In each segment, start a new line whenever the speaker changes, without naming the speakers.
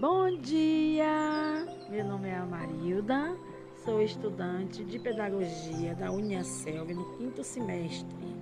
Bom dia! Meu nome é Amarilda, sou estudante de Pedagogia da Uniaselv no quinto semestre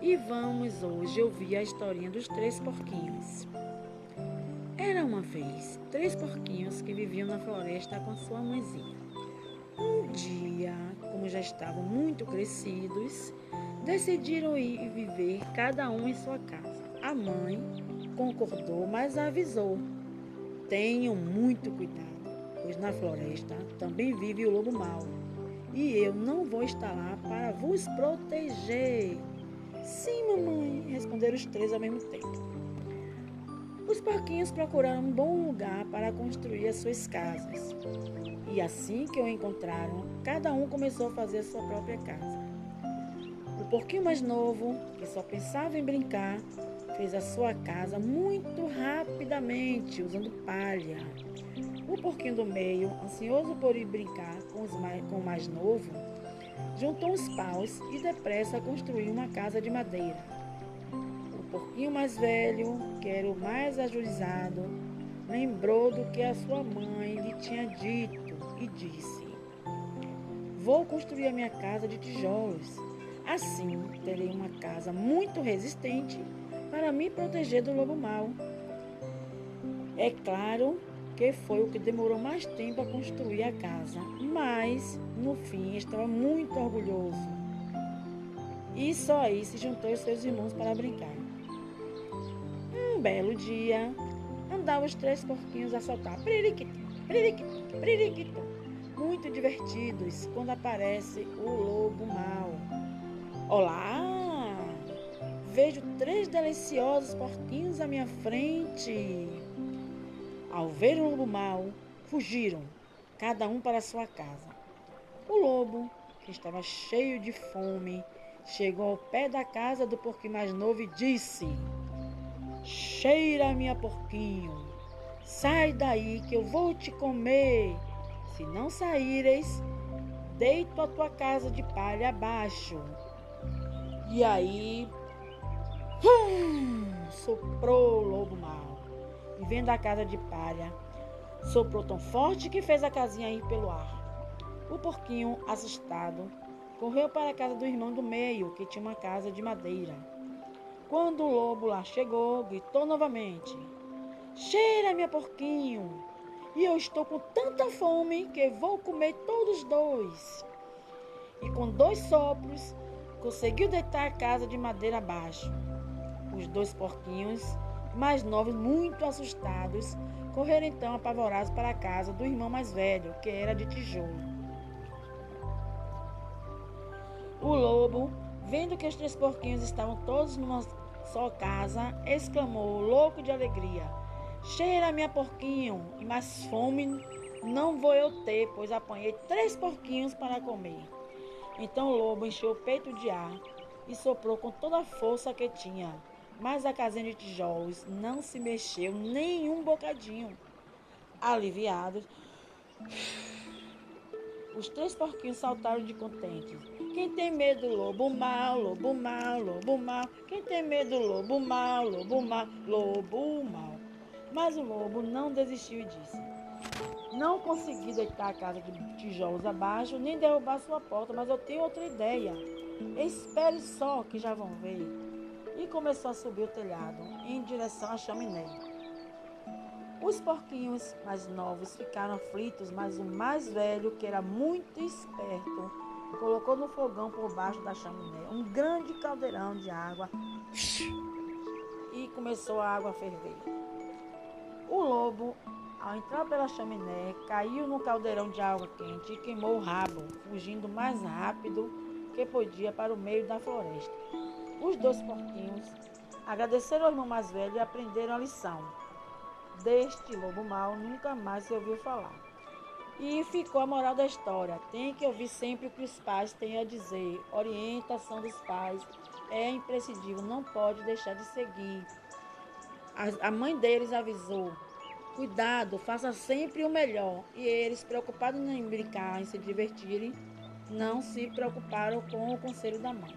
e vamos hoje ouvir a historinha dos três porquinhos. Era uma vez três porquinhos que viviam na floresta com sua mãezinha. Um dia, como já estavam muito crescidos, decidiram ir viver cada um em sua casa. A mãe concordou, mas avisou Tenham muito cuidado, pois na floresta também vive o lobo mau, e eu não vou estar lá para vos proteger. Sim, mamãe, responderam os três ao mesmo tempo. Os porquinhos procuraram um bom lugar para construir as suas casas. E assim que o encontraram, cada um começou a fazer a sua própria casa. O porquinho mais novo, que só pensava em brincar, fez a sua casa muito rapidamente, usando palha. O porquinho do meio, ansioso por ir brincar com, mais, com o mais novo, juntou os paus e depressa construiu uma casa de madeira. O porquinho mais velho, que era o mais ajuizado, lembrou do que a sua mãe lhe tinha dito e disse: Vou construir a minha casa de tijolos. Assim terei uma casa muito resistente para me proteger do lobo mau. É claro que foi o que demorou mais tempo a construir a casa, mas no fim estava muito orgulhoso. E só aí se juntou aos seus irmãos para brincar. Um belo dia, andavam os três porquinhos a soltar pririquito, pririquito, pririquito, muito divertidos quando aparece o lobo mau. Olá! Vejo três deliciosos porquinhos à minha frente. Ao ver o lobo mau, fugiram, cada um para sua casa. O lobo, que estava cheio de fome, chegou ao pé da casa do porquinho mais novo e disse: Cheira, minha porquinho, sai daí que eu vou te comer. Se não saíres, deito a tua casa de palha abaixo. E aí Hum, soprou o lobo mau. E vendo a casa de palha, soprou tão forte que fez a casinha ir pelo ar. O porquinho, assustado, correu para a casa do irmão do meio, que tinha uma casa de madeira. Quando o lobo lá chegou, gritou novamente: Cheira, minha porquinho! E eu estou com tanta fome que vou comer todos dois. E com dois sopros, conseguiu deitar a casa de madeira abaixo. Os dois porquinhos, mais novos, muito assustados, correram então apavorados para a casa do irmão mais velho, que era de tijolo. O lobo, vendo que os três porquinhos estavam todos numa só casa, exclamou, louco de alegria: Cheira, minha porquinho, e mais fome não vou eu ter, pois apanhei três porquinhos para comer. Então o lobo encheu o peito de ar e soprou com toda a força que tinha mas a casinha de tijolos não se mexeu nem um bocadinho. Aliviados, os três porquinhos saltaram de contentes. Quem tem medo, lobo mal, lobo mal, lobo mal. Quem tem medo, lobo mal, lobo mal, lobo mal. Mas o lobo não desistiu e disse: Não consegui deitar a casa de tijolos abaixo, nem derrubar sua porta, mas eu tenho outra ideia. Espere só que já vão ver e começou a subir o telhado em direção à chaminé. Os porquinhos mais novos ficaram aflitos, mas o mais velho, que era muito esperto, colocou no fogão por baixo da chaminé um grande caldeirão de água e começou a água a ferver. O lobo, ao entrar pela chaminé, caiu no caldeirão de água quente e queimou o rabo, fugindo mais rápido que podia para o meio da floresta. Os dois porquinhos agradeceram ao irmão mais velho e aprenderam a lição. Deste lobo mau nunca mais se ouviu falar. E ficou a moral da história. Tem que ouvir sempre o que os pais têm a dizer. Orientação dos pais é imprescindível, não pode deixar de seguir. A, mãe deles avisou. Cuidado, faça sempre o melhor. E eles, preocupados em brincar, em se divertirem, não se preocuparam com o conselho da mãe.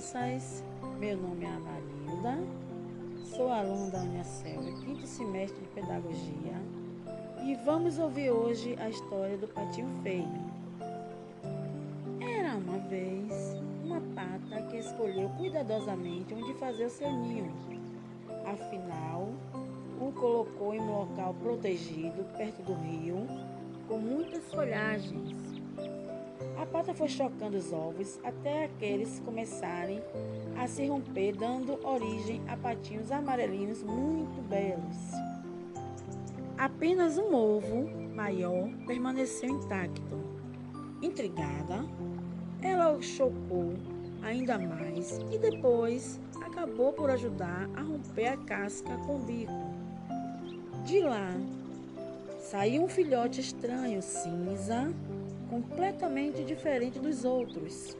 Crianças. meu nome é Amarilda, sou aluna da Unicel, quinto semestre de Pedagogia, e vamos ouvir hoje a história do Patinho Feio. Era uma vez uma pata que escolheu cuidadosamente onde fazer o seu ninho. Afinal, o colocou em um local protegido, perto do rio, com muitas folhagens. Pata foi chocando os ovos até aqueles começarem a se romper, dando origem a patinhos amarelinhos muito belos. Apenas um ovo maior permaneceu intacto. Intrigada, ela o chocou ainda mais e depois acabou por ajudar a romper a casca com o bico. De lá saiu um filhote estranho, cinza, completamente diferente dos outros.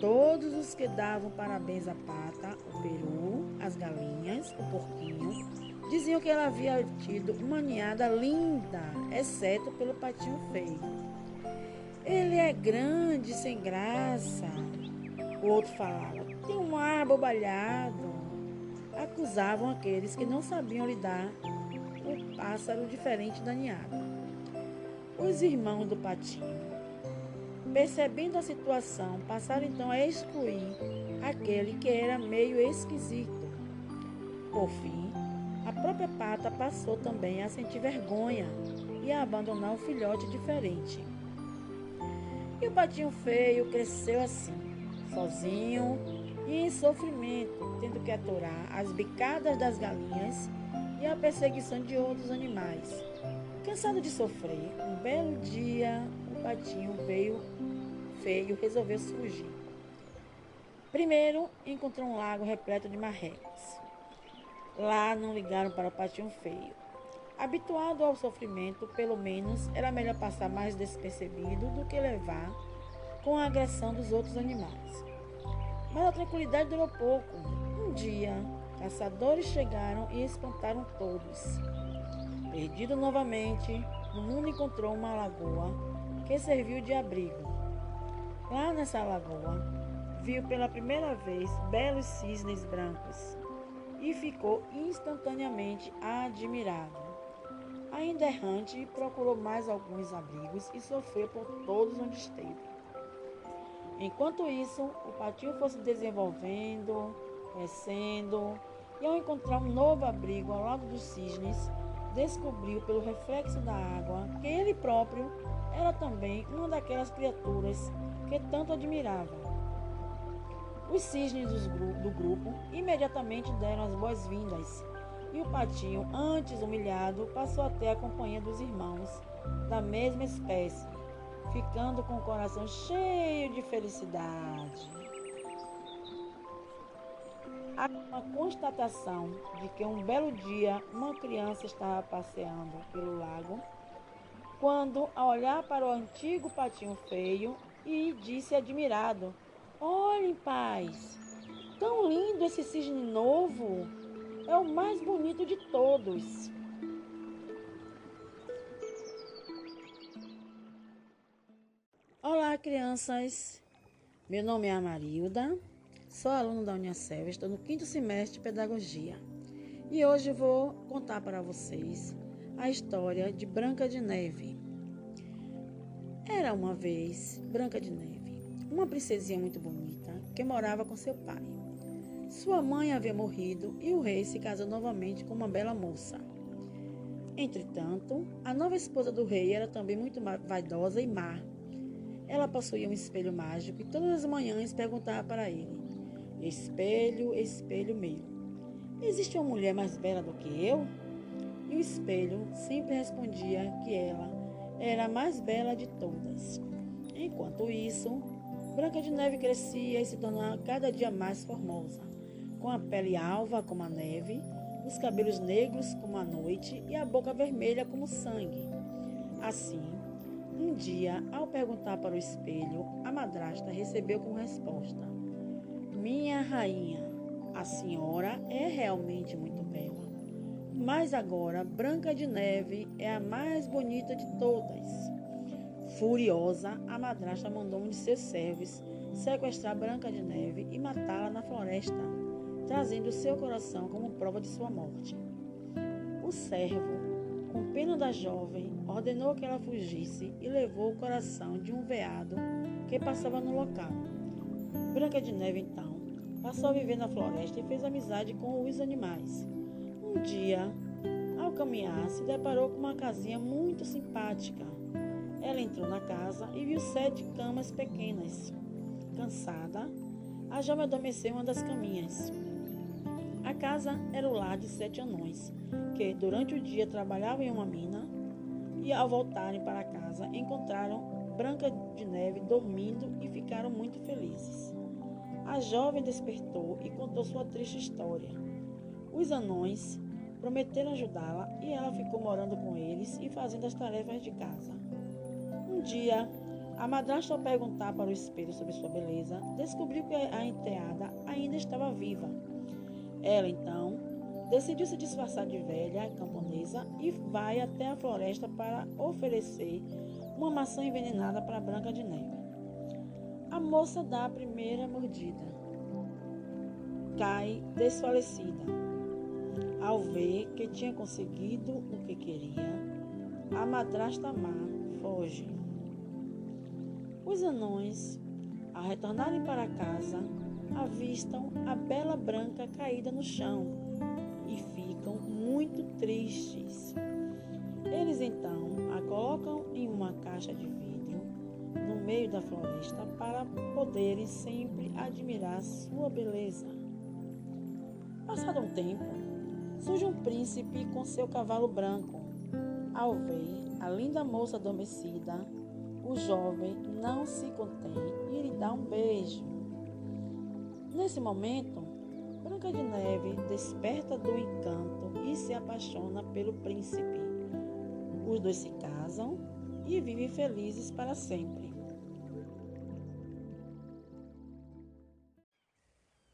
Todos os que davam parabéns à pata, o peru, as galinhas, o porquinho, diziam que ela havia tido uma ninhada linda, exceto pelo patinho feio. Ele é grande, sem graça. O outro falava, tem um ar abobalhado. Acusavam aqueles que não sabiam lidar com o pássaro diferente da ninhada. Os irmãos do patinho, percebendo a situação, passaram então a excluir aquele que era meio esquisito. Por fim, a própria pata passou também a sentir vergonha e a abandonar o filhote diferente. E o patinho feio cresceu assim, sozinho e em sofrimento, tendo que aturar as bicadas das galinhas e a perseguição de outros animais. Cansado de sofrer, um belo dia o patinho veio feio resolveu fugir. Primeiro encontrou um lago repleto de marrecas. Lá não ligaram para o patinho feio. Habituado ao sofrimento, pelo menos era melhor passar mais despercebido do que levar com a agressão dos outros animais. Mas a tranquilidade durou pouco. Um dia, caçadores chegaram e espantaram todos. Perdido novamente, o mundo encontrou uma lagoa que serviu de abrigo. Lá nessa lagoa, viu pela primeira vez belos cisnes brancos e ficou instantaneamente admirado. Ainda errante, procurou mais alguns abrigos e sofreu por todos onde esteve. Enquanto isso, o patinho foi se desenvolvendo, crescendo, e ao encontrar um novo abrigo ao lado dos cisnes, descobriu pelo reflexo da água que ele próprio era também uma daquelas criaturas que tanto admirava. Os cisnes do grupo imediatamente deram as boas-vindas e o patinho, antes humilhado, passou até a companhia dos irmãos da mesma espécie, ficando com o coração cheio de felicidade uma constatação de que um belo dia uma criança estava passeando pelo lago quando, ao olhar para o antigo patinho feio, e disse admirado: Olhem, pais, tão lindo esse cisne novo! É o mais bonito de todos. Olá, crianças! Meu nome é Amarilda. Sou aluno da Unicel, estou no quinto semestre de Pedagogia. E hoje vou contar para vocês a história de Branca de Neve. Era uma vez Branca de Neve, uma princesinha muito bonita que morava com seu pai. Sua mãe havia morrido e o rei se casou novamente com uma bela moça. Entretanto, a nova esposa do rei era também muito vaidosa e má. Ela possuía um espelho mágico e todas as manhãs perguntava para ele: Espelho, espelho meu, existe uma mulher mais bela do que eu? E o espelho sempre respondia que ela era a mais bela de todas. Enquanto isso, Branca de Neve crescia e se tornava cada dia mais formosa, com a pele alva como a neve, os cabelos negros como a noite e a boca vermelha como sangue. Assim, um dia, ao perguntar para o espelho, a madrasta recebeu como resposta: minha rainha, a senhora é realmente muito bela. Mas agora Branca de Neve é a mais bonita de todas. Furiosa, a madrasta mandou um de seus servos sequestrar Branca de Neve e matá-la na floresta, trazendo seu coração como prova de sua morte. O servo, com pena da jovem, ordenou que ela fugisse e levou o coração de um veado que passava no local. Branca de Neve, então, passou a viver na floresta e fez amizade com os animais. Um dia, ao caminhar, se deparou com uma casinha muito simpática. Ela entrou na casa e viu sete camas pequenas. Cansada, a jovem adormeceu em uma das caminhas. A casa era o lar de sete anões, que durante o dia trabalhavam em uma mina e, ao voltarem para casa, encontraram Branca de Neve dormindo e ficaram muito felizes. A jovem despertou e contou sua triste história. Os anões prometeram ajudá-la e ela ficou morando com eles e fazendo as tarefas de casa. Um dia, a madrasta, ao perguntar para o espelho sobre sua beleza, descobriu que a enteada ainda estava viva. Ela, então, decidiu se disfarçar de velha camponesa e vai até a floresta para oferecer uma maçã envenenada para Branca de Neve. A moça dá a primeira mordida. Cai desfalecida. Ao ver que tinha conseguido o que queria, a madrasta má foge. Os anões, ao retornarem para casa, avistam a bela branca caída no chão e ficam muito tristes. Eles então a colocam em uma caixa de vidro no meio da floresta para poderem sempre admirar sua beleza. Passado um tempo, surge um príncipe com seu cavalo branco. Ao ver a linda moça adormecida, o jovem não se contém e lhe dá um beijo. Nesse momento, Branca de Neve desperta do encanto e se apaixona pelo príncipe. Os dois se casam e vivem felizes para sempre.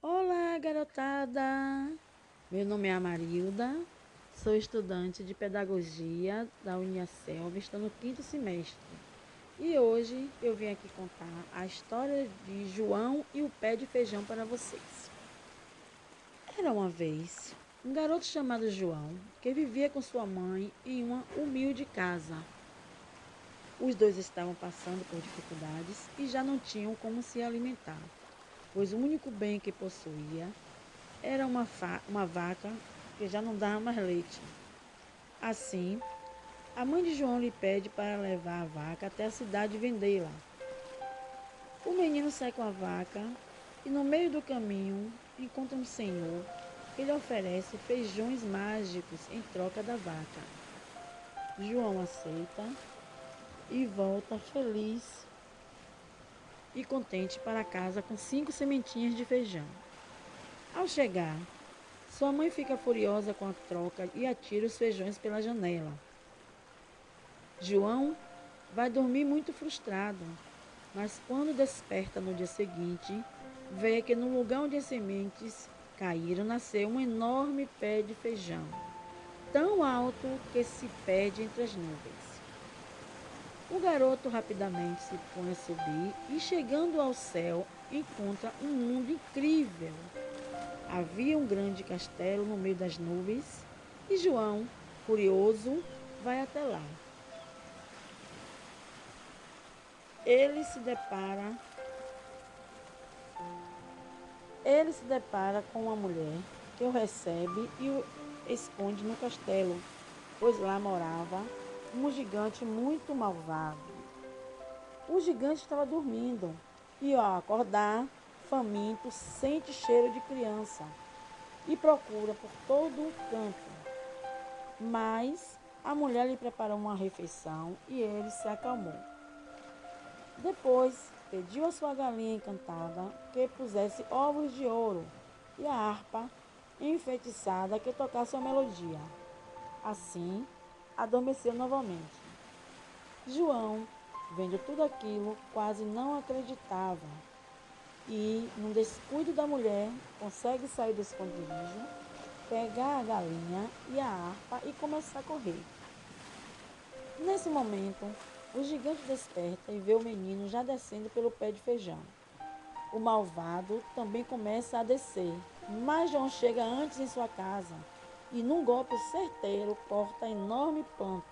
Olá, garotada! Meu nome é Amarilda, sou estudante de Pedagogia da Uniaselv, estou no quinto semestre. E hoje eu vim aqui contar a história de João e o pé de feijão para vocês. Era uma vez um garoto chamado João que vivia com sua mãe em uma humilde casa. Os dois estavam passando por dificuldades e já não tinham como se alimentar, pois o único bem que possuía era uma, uma vaca que já não dava mais leite. Assim, a mãe de João lhe pede para levar a vaca até a cidade vendê-la. O menino sai com a vaca e no meio do caminho encontra um senhor que lhe oferece feijões mágicos em troca da vaca. João aceita e volta feliz e contente para casa com cinco sementinhas de feijão. Ao chegar, sua mãe fica furiosa com a troca e atira os feijões pela janela. João vai dormir muito frustrado, mas quando desperta no dia seguinte, vê que no lugar onde as sementes caíram nasceu um enorme pé de feijão, tão alto que se perde entre as nuvens. O garoto rapidamente se põe a subir e, chegando ao céu, encontra um mundo incrível. Havia um grande castelo no meio das nuvens e João, curioso, vai até lá. ele se depara ele se depara com uma mulher que o recebe e o esconde no castelo, pois lá morava um gigante muito malvado. O gigante estava dormindo e ao acordar, faminto, sente cheiro de criança e procura por todo o canto. Mas a mulher lhe preparou uma refeição e ele se acalmou. Depois pediu a sua galinha encantada que pusesse ovos de ouro e a harpa enfeitiçada que tocasse a melodia. Assim, adormeceu novamente. João, vendo tudo aquilo, quase não acreditava e, num descuido da mulher, consegue sair do esconderijo, pegar a galinha e a harpa e começar a correr. Nesse momento, o gigante desperta e vê o menino já descendo pelo pé de feijão. O malvado também começa a descer, mas João chega antes em sua casa e, num golpe certeiro, corta a enorme planta,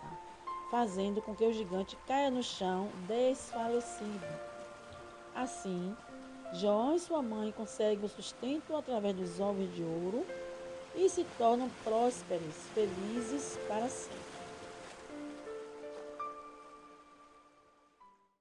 fazendo com que o gigante caia no chão desfalecido. Assim, João e sua mãe conseguem o sustento através dos ovos de ouro e se tornam prósperos, felizes para sempre.